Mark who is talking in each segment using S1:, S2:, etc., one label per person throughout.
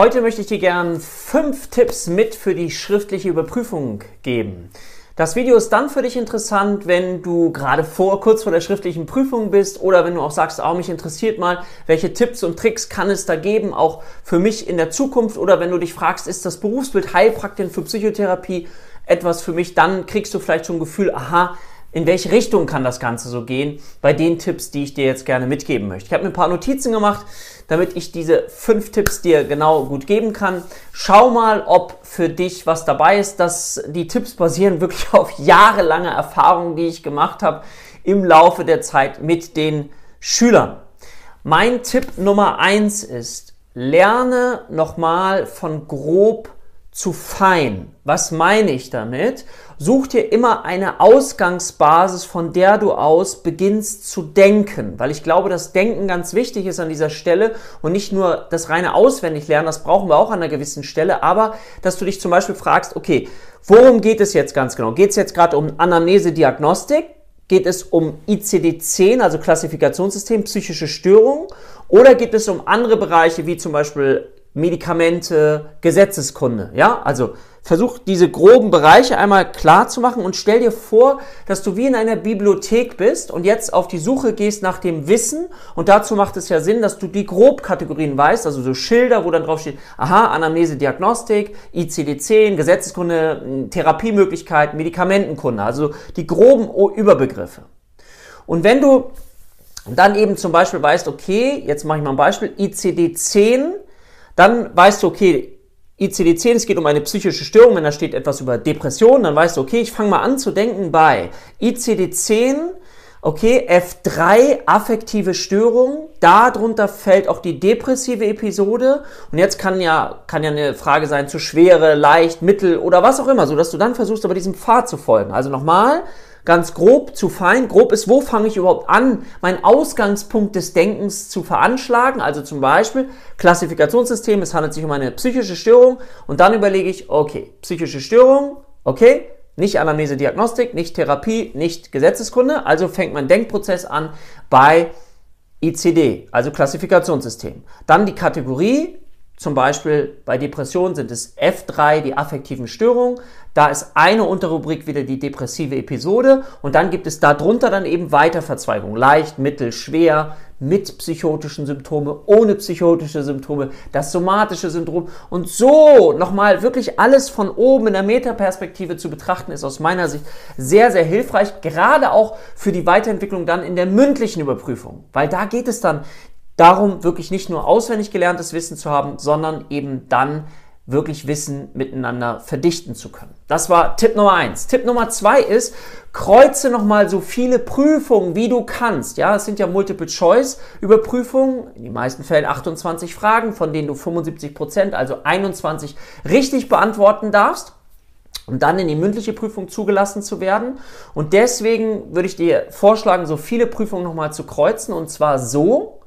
S1: Heute möchte ich dir gern fünf Tipps mit für die schriftliche Überprüfung geben. Das Video ist dann für dich interessant, wenn du gerade vor, kurz vor der schriftlichen Prüfung bist oder wenn du auch sagst, oh, mich interessiert mal, welche Tipps und Tricks kann es da geben, auch für mich in der Zukunft oder wenn du dich fragst, ist das Berufsbild Heilpraktiker für Psychotherapie etwas für mich, dann kriegst du vielleicht schon ein Gefühl, aha, in welche Richtung kann das Ganze so gehen bei den Tipps, die ich dir jetzt gerne mitgeben möchte. Ich habe mir ein paar Notizen gemacht, damit ich diese fünf Tipps dir genau gut geben kann. Schau mal, ob für dich was dabei ist. dass die Tipps basieren wirklich auf jahrelange Erfahrungen, die ich gemacht habe im Laufe der Zeit mit den Schülern. Mein Tipp Nummer eins ist, lerne nochmal von grob zu fein. Was meine ich damit? Such dir immer eine Ausgangsbasis, von der du aus beginnst zu denken, weil ich glaube, dass Denken ganz wichtig ist an dieser Stelle und nicht nur das reine Auswendiglernen, das brauchen wir auch an einer gewissen Stelle, aber dass du dich zum Beispiel fragst, okay, worum geht es jetzt ganz genau? Geht es jetzt gerade um Anamnese-Diagnostik? Geht es um ICD-10, also Klassifikationssystem, psychische Störungen? Oder geht es um andere Bereiche wie zum Beispiel Medikamente, Gesetzeskunde. Ja, also versuch diese groben Bereiche einmal klar zu machen und stell dir vor, dass du wie in einer Bibliothek bist und jetzt auf die Suche gehst nach dem Wissen und dazu macht es ja Sinn, dass du die Grobkategorien weißt, also so Schilder, wo dann drauf steht, aha, Anamnese, Diagnostik, ICD-10, Gesetzeskunde, Therapiemöglichkeiten, Medikamentenkunde, also die groben Überbegriffe. Und wenn du dann eben zum Beispiel weißt, okay, jetzt mache ich mal ein Beispiel, ICD-10, dann weißt du, okay, ICD-10, es geht um eine psychische Störung, wenn da steht etwas über Depression, dann weißt du, okay, ich fange mal an zu denken bei ICD-10, okay, F3, affektive Störung, darunter fällt auch die depressive Episode und jetzt kann ja, kann ja eine Frage sein zu schwere, leicht, mittel oder was auch immer, so dass du dann versuchst, aber diesem Pfad zu folgen. Also nochmal, ganz grob zu fein. Grob ist, wo fange ich überhaupt an, meinen Ausgangspunkt des Denkens zu veranschlagen. Also zum Beispiel Klassifikationssystem, es handelt sich um eine psychische Störung und dann überlege ich, okay, psychische Störung, okay, nicht Anamnese Diagnostik, nicht Therapie, nicht Gesetzeskunde. Also fängt mein Denkprozess an bei ICD, also Klassifikationssystem. Dann die Kategorie, zum Beispiel bei Depressionen sind es F3, die affektiven Störungen. Da ist eine Unterrubrik wieder die depressive Episode und dann gibt es darunter dann eben Weiterverzweigungen. Leicht, mittel, schwer, mit psychotischen Symptome, ohne psychotische Symptome, das somatische Syndrom. Und so nochmal wirklich alles von oben in der Metaperspektive zu betrachten, ist aus meiner Sicht sehr, sehr hilfreich, gerade auch für die Weiterentwicklung dann in der mündlichen Überprüfung. Weil da geht es dann darum, wirklich nicht nur auswendig gelerntes Wissen zu haben, sondern eben dann wirklich Wissen miteinander verdichten zu können. Das war Tipp Nummer eins. Tipp Nummer zwei ist, kreuze nochmal so viele Prüfungen, wie du kannst. Ja, es sind ja Multiple-Choice-Überprüfungen, in den meisten Fällen 28 Fragen, von denen du 75 Prozent, also 21 richtig beantworten darfst um dann in die mündliche Prüfung zugelassen zu werden. Und deswegen würde ich dir vorschlagen, so viele Prüfungen nochmal zu kreuzen und zwar so,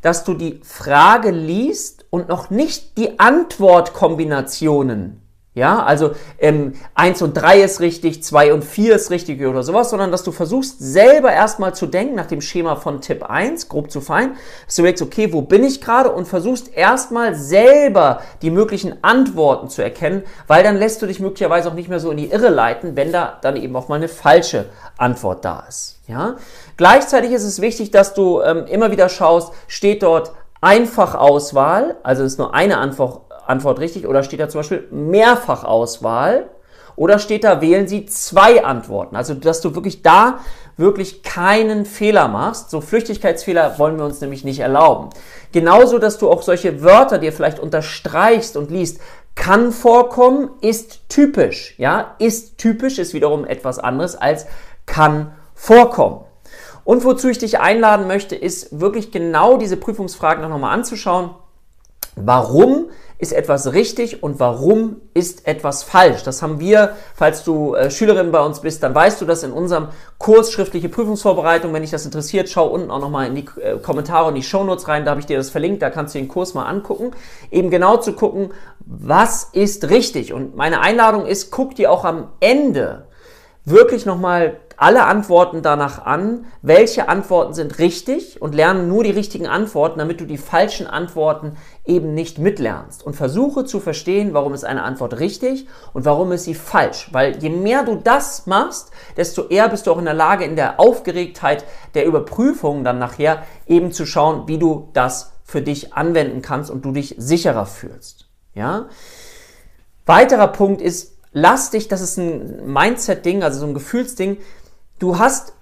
S1: dass du die Frage liest und noch nicht die Antwortkombinationen ja, also ähm, 1 und 3 ist richtig, 2 und 4 ist richtig oder sowas, sondern dass du versuchst selber erstmal zu denken nach dem Schema von Tipp 1, grob zu fein, dass du denkst, okay, wo bin ich gerade und versuchst erstmal selber die möglichen Antworten zu erkennen, weil dann lässt du dich möglicherweise auch nicht mehr so in die Irre leiten, wenn da dann eben auch mal eine falsche Antwort da ist. Ja? Gleichzeitig ist es wichtig, dass du ähm, immer wieder schaust, steht dort Einfachauswahl, also ist nur eine Antwort Antwort richtig oder steht da zum Beispiel Mehrfachauswahl oder steht da wählen Sie zwei Antworten. Also dass du wirklich da wirklich keinen Fehler machst. So Flüchtigkeitsfehler wollen wir uns nämlich nicht erlauben. Genauso, dass du auch solche Wörter dir vielleicht unterstreichst und liest. Kann vorkommen, ist typisch. Ja, ist typisch ist wiederum etwas anderes als kann vorkommen. Und wozu ich dich einladen möchte, ist wirklich genau diese Prüfungsfragen nochmal anzuschauen. Warum ist etwas richtig und warum ist etwas falsch. Das haben wir, falls du äh, Schülerin bei uns bist, dann weißt du das in unserem Kurs schriftliche Prüfungsvorbereitung. Wenn dich das interessiert, schau unten auch nochmal in die äh, Kommentare und die Shownotes rein, da habe ich dir das verlinkt, da kannst du den Kurs mal angucken. Eben genau zu gucken, was ist richtig. Und meine Einladung ist, guck dir auch am Ende wirklich nochmal alle Antworten danach an, welche Antworten sind richtig und lerne nur die richtigen Antworten, damit du die falschen Antworten eben nicht mitlernst. Und versuche zu verstehen, warum ist eine Antwort richtig und warum ist sie falsch. Weil je mehr du das machst, desto eher bist du auch in der Lage, in der Aufgeregtheit der Überprüfung dann nachher eben zu schauen, wie du das für dich anwenden kannst und du dich sicherer fühlst. Ja? Weiterer Punkt ist, lass dich, das ist ein Mindset-Ding, also so ein Gefühlsding. Du hast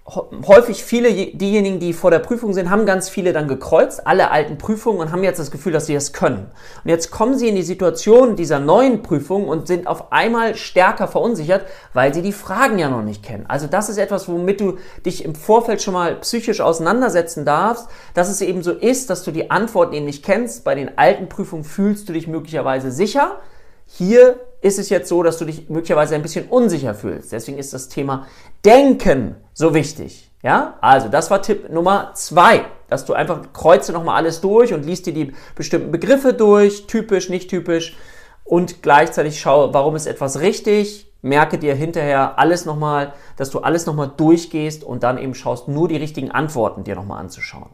S1: häufig viele, diejenigen, die vor der Prüfung sind, haben ganz viele dann gekreuzt, alle alten Prüfungen und haben jetzt das Gefühl, dass sie das können. Und jetzt kommen sie in die Situation dieser neuen Prüfung und sind auf einmal stärker verunsichert, weil sie die Fragen ja noch nicht kennen. Also das ist etwas, womit du dich im Vorfeld schon mal psychisch auseinandersetzen darfst, dass es eben so ist, dass du die Antworten eben nicht kennst. Bei den alten Prüfungen fühlst du dich möglicherweise sicher. Hier ist es jetzt so, dass du dich möglicherweise ein bisschen unsicher fühlst. Deswegen ist das Thema Denken so wichtig. Ja, also das war Tipp Nummer zwei, dass du einfach kreuze nochmal alles durch und liest dir die bestimmten Begriffe durch, typisch, nicht typisch und gleichzeitig schau, warum ist etwas richtig, merke dir hinterher alles nochmal, dass du alles nochmal durchgehst und dann eben schaust, nur die richtigen Antworten dir nochmal anzuschauen.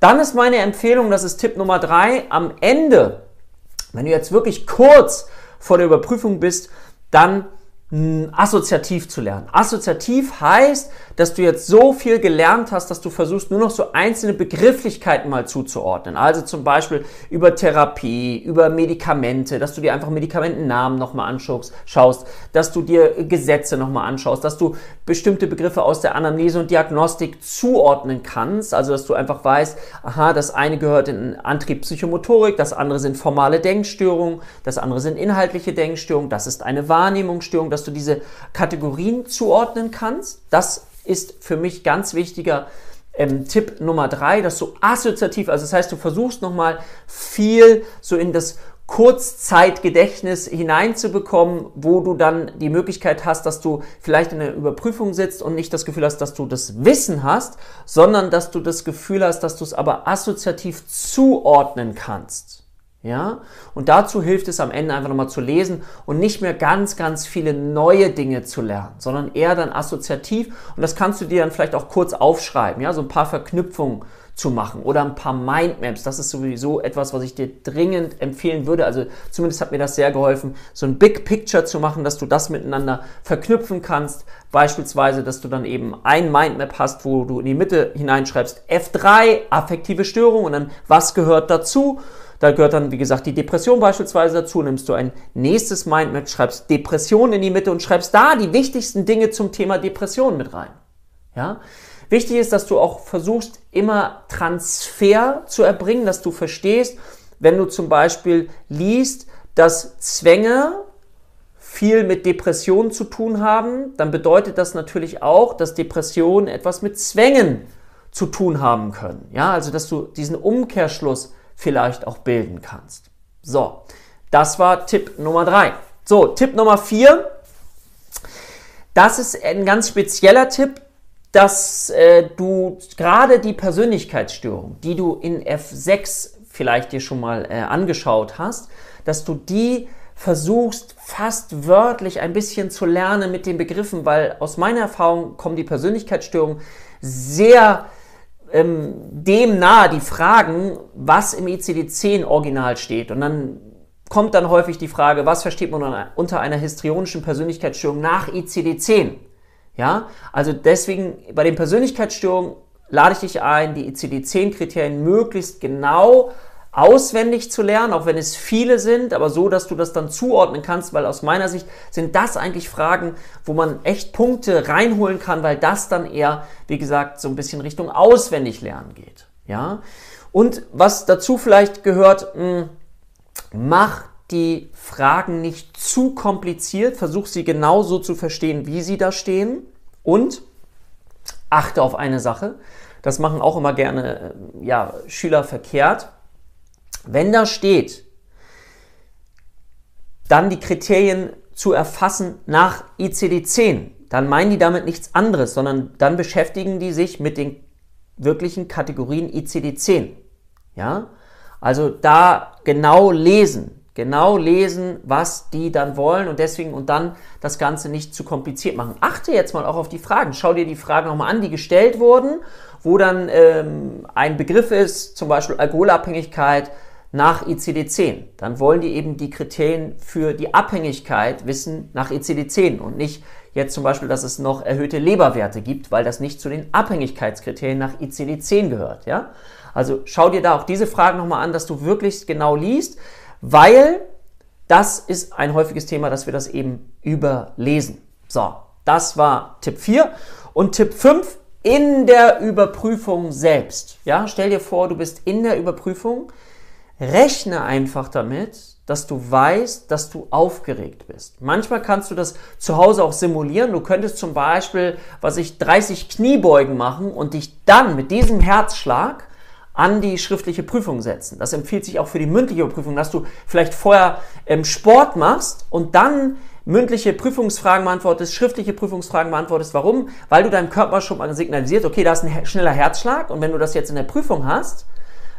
S1: Dann ist meine Empfehlung, das ist Tipp Nummer drei, am Ende, wenn du jetzt wirklich kurz vor der Überprüfung bist, dann assoziativ zu lernen. Assoziativ heißt, dass du jetzt so viel gelernt hast, dass du versuchst, nur noch so einzelne Begrifflichkeiten mal zuzuordnen. Also zum Beispiel über Therapie, über Medikamente, dass du dir einfach Medikamentennamen nochmal anschaust, schaust, dass du dir Gesetze nochmal anschaust, dass du bestimmte Begriffe aus der Anamnese und Diagnostik zuordnen kannst. Also dass du einfach weißt, aha, das eine gehört in Antrieb Psychomotorik, das andere sind formale Denkstörungen, das andere sind inhaltliche Denkstörungen, das ist eine Wahrnehmungsstörung, dass du diese Kategorien zuordnen kannst. Das ist für mich ganz wichtiger ähm, Tipp Nummer drei, dass du assoziativ, also das heißt, du versuchst nochmal viel so in das Kurzzeitgedächtnis hineinzubekommen, wo du dann die Möglichkeit hast, dass du vielleicht in der Überprüfung sitzt und nicht das Gefühl hast, dass du das Wissen hast, sondern dass du das Gefühl hast, dass du es aber assoziativ zuordnen kannst. Ja? Und dazu hilft es am Ende einfach nochmal zu lesen und nicht mehr ganz, ganz viele neue Dinge zu lernen, sondern eher dann assoziativ. Und das kannst du dir dann vielleicht auch kurz aufschreiben, ja, so ein paar Verknüpfungen zu machen oder ein paar Mindmaps. Das ist sowieso etwas, was ich dir dringend empfehlen würde. Also zumindest hat mir das sehr geholfen, so ein Big Picture zu machen, dass du das miteinander verknüpfen kannst. Beispielsweise, dass du dann eben ein Mindmap hast, wo du in die Mitte hineinschreibst F3, affektive Störung und dann was gehört dazu. Da gehört dann, wie gesagt, die Depression beispielsweise dazu. Nimmst du ein nächstes Mindmap, schreibst Depression in die Mitte und schreibst da die wichtigsten Dinge zum Thema Depression mit rein. Ja? Wichtig ist, dass du auch versuchst, immer Transfer zu erbringen, dass du verstehst, wenn du zum Beispiel liest, dass Zwänge viel mit Depressionen zu tun haben, dann bedeutet das natürlich auch, dass Depressionen etwas mit Zwängen zu tun haben können. Ja, also dass du diesen Umkehrschluss vielleicht auch bilden kannst. So, das war Tipp Nummer drei. So, Tipp Nummer vier. Das ist ein ganz spezieller Tipp, dass äh, du gerade die Persönlichkeitsstörung, die du in F6 vielleicht dir schon mal äh, angeschaut hast, dass du die versuchst fast wörtlich ein bisschen zu lernen mit den Begriffen, weil aus meiner Erfahrung kommen die Persönlichkeitsstörungen sehr ähm, dem nahe die Fragen, was im ICD-10 Original steht. Und dann kommt dann häufig die Frage, was versteht man unter einer histrionischen Persönlichkeitsstörung nach ICD-10? Ja, also deswegen bei den Persönlichkeitsstörungen lade ich dich ein, die ICD-10-Kriterien möglichst genau auswendig zu lernen, auch wenn es viele sind, aber so, dass du das dann zuordnen kannst, weil aus meiner Sicht sind das eigentlich Fragen, wo man echt Punkte reinholen kann, weil das dann eher, wie gesagt, so ein bisschen Richtung auswendig lernen geht. Ja? Und was dazu vielleicht gehört, mh, hm, mach die Fragen nicht zu kompliziert, versuch sie genauso zu verstehen, wie sie da stehen und achte auf eine Sache. Das machen auch immer gerne ja, Schüler verkehrt wenn da steht, dann die Kriterien zu erfassen nach ICD-10, dann meinen die damit nichts anderes, sondern dann beschäftigen die sich mit den wirklichen Kategorien ICD-10. Ja? Also da genau lesen, genau lesen, was die dann wollen und deswegen und dann das Ganze nicht zu kompliziert machen. Achte jetzt mal auch auf die Fragen. Schau dir die Fragen nochmal an, die gestellt wurden, wo dann ähm, ein Begriff ist, zum Beispiel Alkoholabhängigkeit nach ICD-10. Dann wollen die eben die Kriterien für die Abhängigkeit wissen nach ICD-10 und nicht jetzt zum Beispiel, dass es noch erhöhte Leberwerte gibt, weil das nicht zu den Abhängigkeitskriterien nach ICD-10 gehört. Ja? Also schau dir da auch diese Fragen nochmal an, dass du wirklich genau liest, weil das ist ein häufiges Thema, dass wir das eben überlesen. So, das war Tipp 4. Und Tipp 5, in der Überprüfung selbst. Ja, stell dir vor, du bist in der Überprüfung. Rechne einfach damit, dass du weißt, dass du aufgeregt bist. Manchmal kannst du das zu Hause auch simulieren. Du könntest zum Beispiel, was ich 30 Kniebeugen machen und dich dann mit diesem Herzschlag an die schriftliche Prüfung setzen. Das empfiehlt sich auch für die mündliche Prüfung, dass du vielleicht vorher ähm, Sport machst und dann mündliche Prüfungsfragen beantwortest, schriftliche Prüfungsfragen beantwortest. Warum? Weil du deinem Körper schon mal signalisiert, okay, da ist ein schneller Herzschlag und wenn du das jetzt in der Prüfung hast,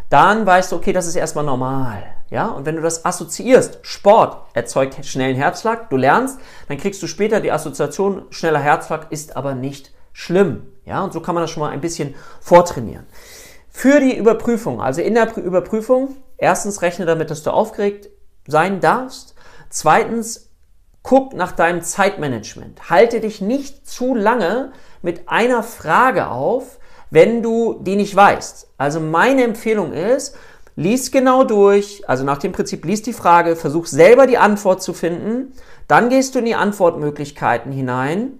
S1: dann weißt du, okay, das ist erstmal normal. Ja, und wenn du das assoziierst, Sport erzeugt schnellen Herzschlag, du lernst, dann kriegst du später die Assoziation, schneller Herzschlag ist aber nicht schlimm. Ja, und so kann man das schon mal ein bisschen vortrainieren. Für die Überprüfung, also in der Überprüfung, erstens rechne damit, dass du aufgeregt sein darfst. Zweitens, guck nach deinem Zeitmanagement. Halte dich nicht zu lange mit einer Frage auf, wenn du die nicht weißt. Also meine Empfehlung ist, lies genau durch, also nach dem Prinzip, lies die Frage, versuch selber die Antwort zu finden, dann gehst du in die Antwortmöglichkeiten hinein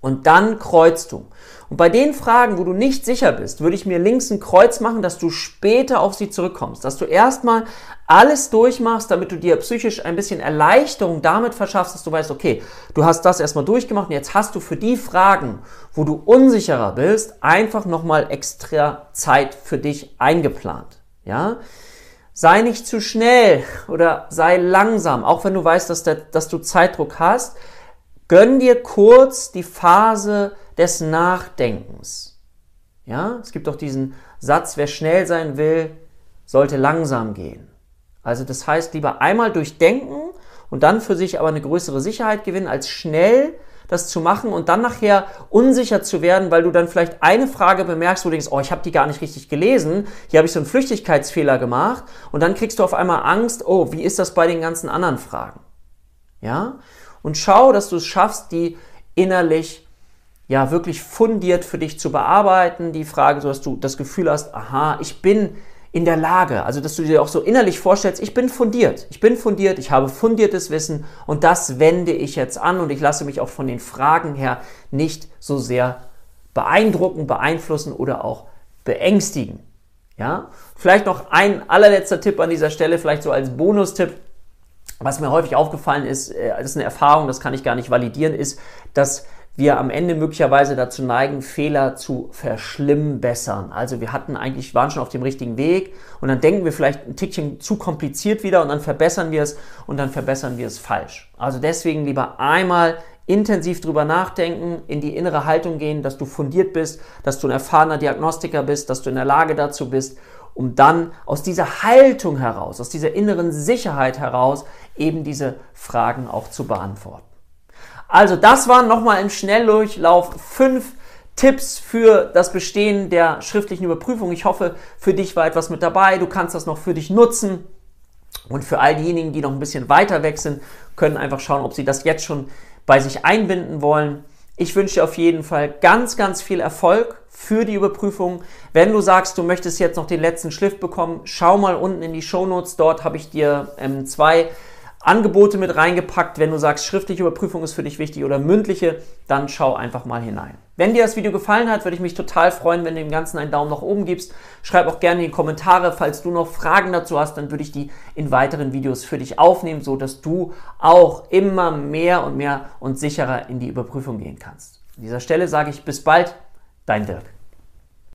S1: und dann kreuzt du. Und bei den Fragen, wo du nicht sicher bist, würde ich mir links ein Kreuz machen, dass du später auf sie zurückkommst. Dass du erstmal alles durchmachst, damit du dir psychisch ein bisschen Erleichterung damit verschaffst, dass du weißt, okay, du hast das erstmal durchgemacht und jetzt hast du für die Fragen, wo du unsicherer bist, einfach nochmal extra Zeit für dich eingeplant. Ja? Sei nicht zu schnell oder sei langsam, auch wenn du weißt, dass, der, dass du Zeitdruck hast. Gönn dir kurz die Phase des Nachdenkens. Ja, es gibt auch diesen Satz, wer schnell sein will, sollte langsam gehen. Also das heißt, lieber einmal durchdenken und dann für sich aber eine größere Sicherheit gewinnen, als schnell das zu machen und dann nachher unsicher zu werden, weil du dann vielleicht eine Frage bemerkst, wo du denkst, oh, ich habe die gar nicht richtig gelesen, hier habe ich so einen Flüchtigkeitsfehler gemacht und dann kriegst du auf einmal Angst, oh, wie ist das bei den ganzen anderen Fragen? Ja? Und schau, dass du es schaffst, die innerlich ja wirklich fundiert für dich zu bearbeiten. Die Frage, so dass du das Gefühl hast, aha, ich bin in der Lage, also dass du dir auch so innerlich vorstellst, ich bin fundiert, ich bin fundiert, ich habe fundiertes Wissen und das wende ich jetzt an und ich lasse mich auch von den Fragen her nicht so sehr beeindrucken, beeinflussen oder auch beängstigen. Ja, vielleicht noch ein allerletzter Tipp an dieser Stelle, vielleicht so als Bonustipp. Was mir häufig aufgefallen ist, äh, das ist eine Erfahrung, das kann ich gar nicht validieren, ist, dass wir am Ende möglicherweise dazu neigen, Fehler zu verschlimmbessern. Also wir hatten eigentlich, waren schon auf dem richtigen Weg und dann denken wir vielleicht ein Tickchen zu kompliziert wieder und dann verbessern wir es und dann verbessern wir es falsch. Also deswegen lieber einmal intensiv drüber nachdenken, in die innere Haltung gehen, dass du fundiert bist, dass du ein erfahrener Diagnostiker bist, dass du in der Lage dazu bist, um dann aus dieser Haltung heraus, aus dieser inneren Sicherheit heraus eben diese Fragen auch zu beantworten. Also das waren nochmal im Schnelldurchlauf fünf Tipps für das Bestehen der schriftlichen Überprüfung. Ich hoffe, für dich war etwas mit dabei. Du kannst das noch für dich nutzen. Und für all diejenigen, die noch ein bisschen weiter weg sind, können einfach schauen, ob sie das jetzt schon bei sich einbinden wollen. Ich wünsche dir auf jeden Fall ganz, ganz viel Erfolg für die Überprüfung. Wenn du sagst, du möchtest jetzt noch den letzten Schliff bekommen, schau mal unten in die Show Notes. Dort habe ich dir ähm, zwei Angebote mit reingepackt. Wenn du sagst, schriftliche Überprüfung ist für dich wichtig oder mündliche, dann schau einfach mal hinein. Wenn dir das Video gefallen hat, würde ich mich total freuen, wenn du dem Ganzen einen Daumen nach oben gibst. Schreib auch gerne in die Kommentare, falls du noch Fragen dazu hast, dann würde ich die in weiteren Videos für dich aufnehmen, so dass du auch immer mehr und mehr und sicherer in die Überprüfung gehen kannst. An dieser Stelle sage ich bis bald, dein Dirk.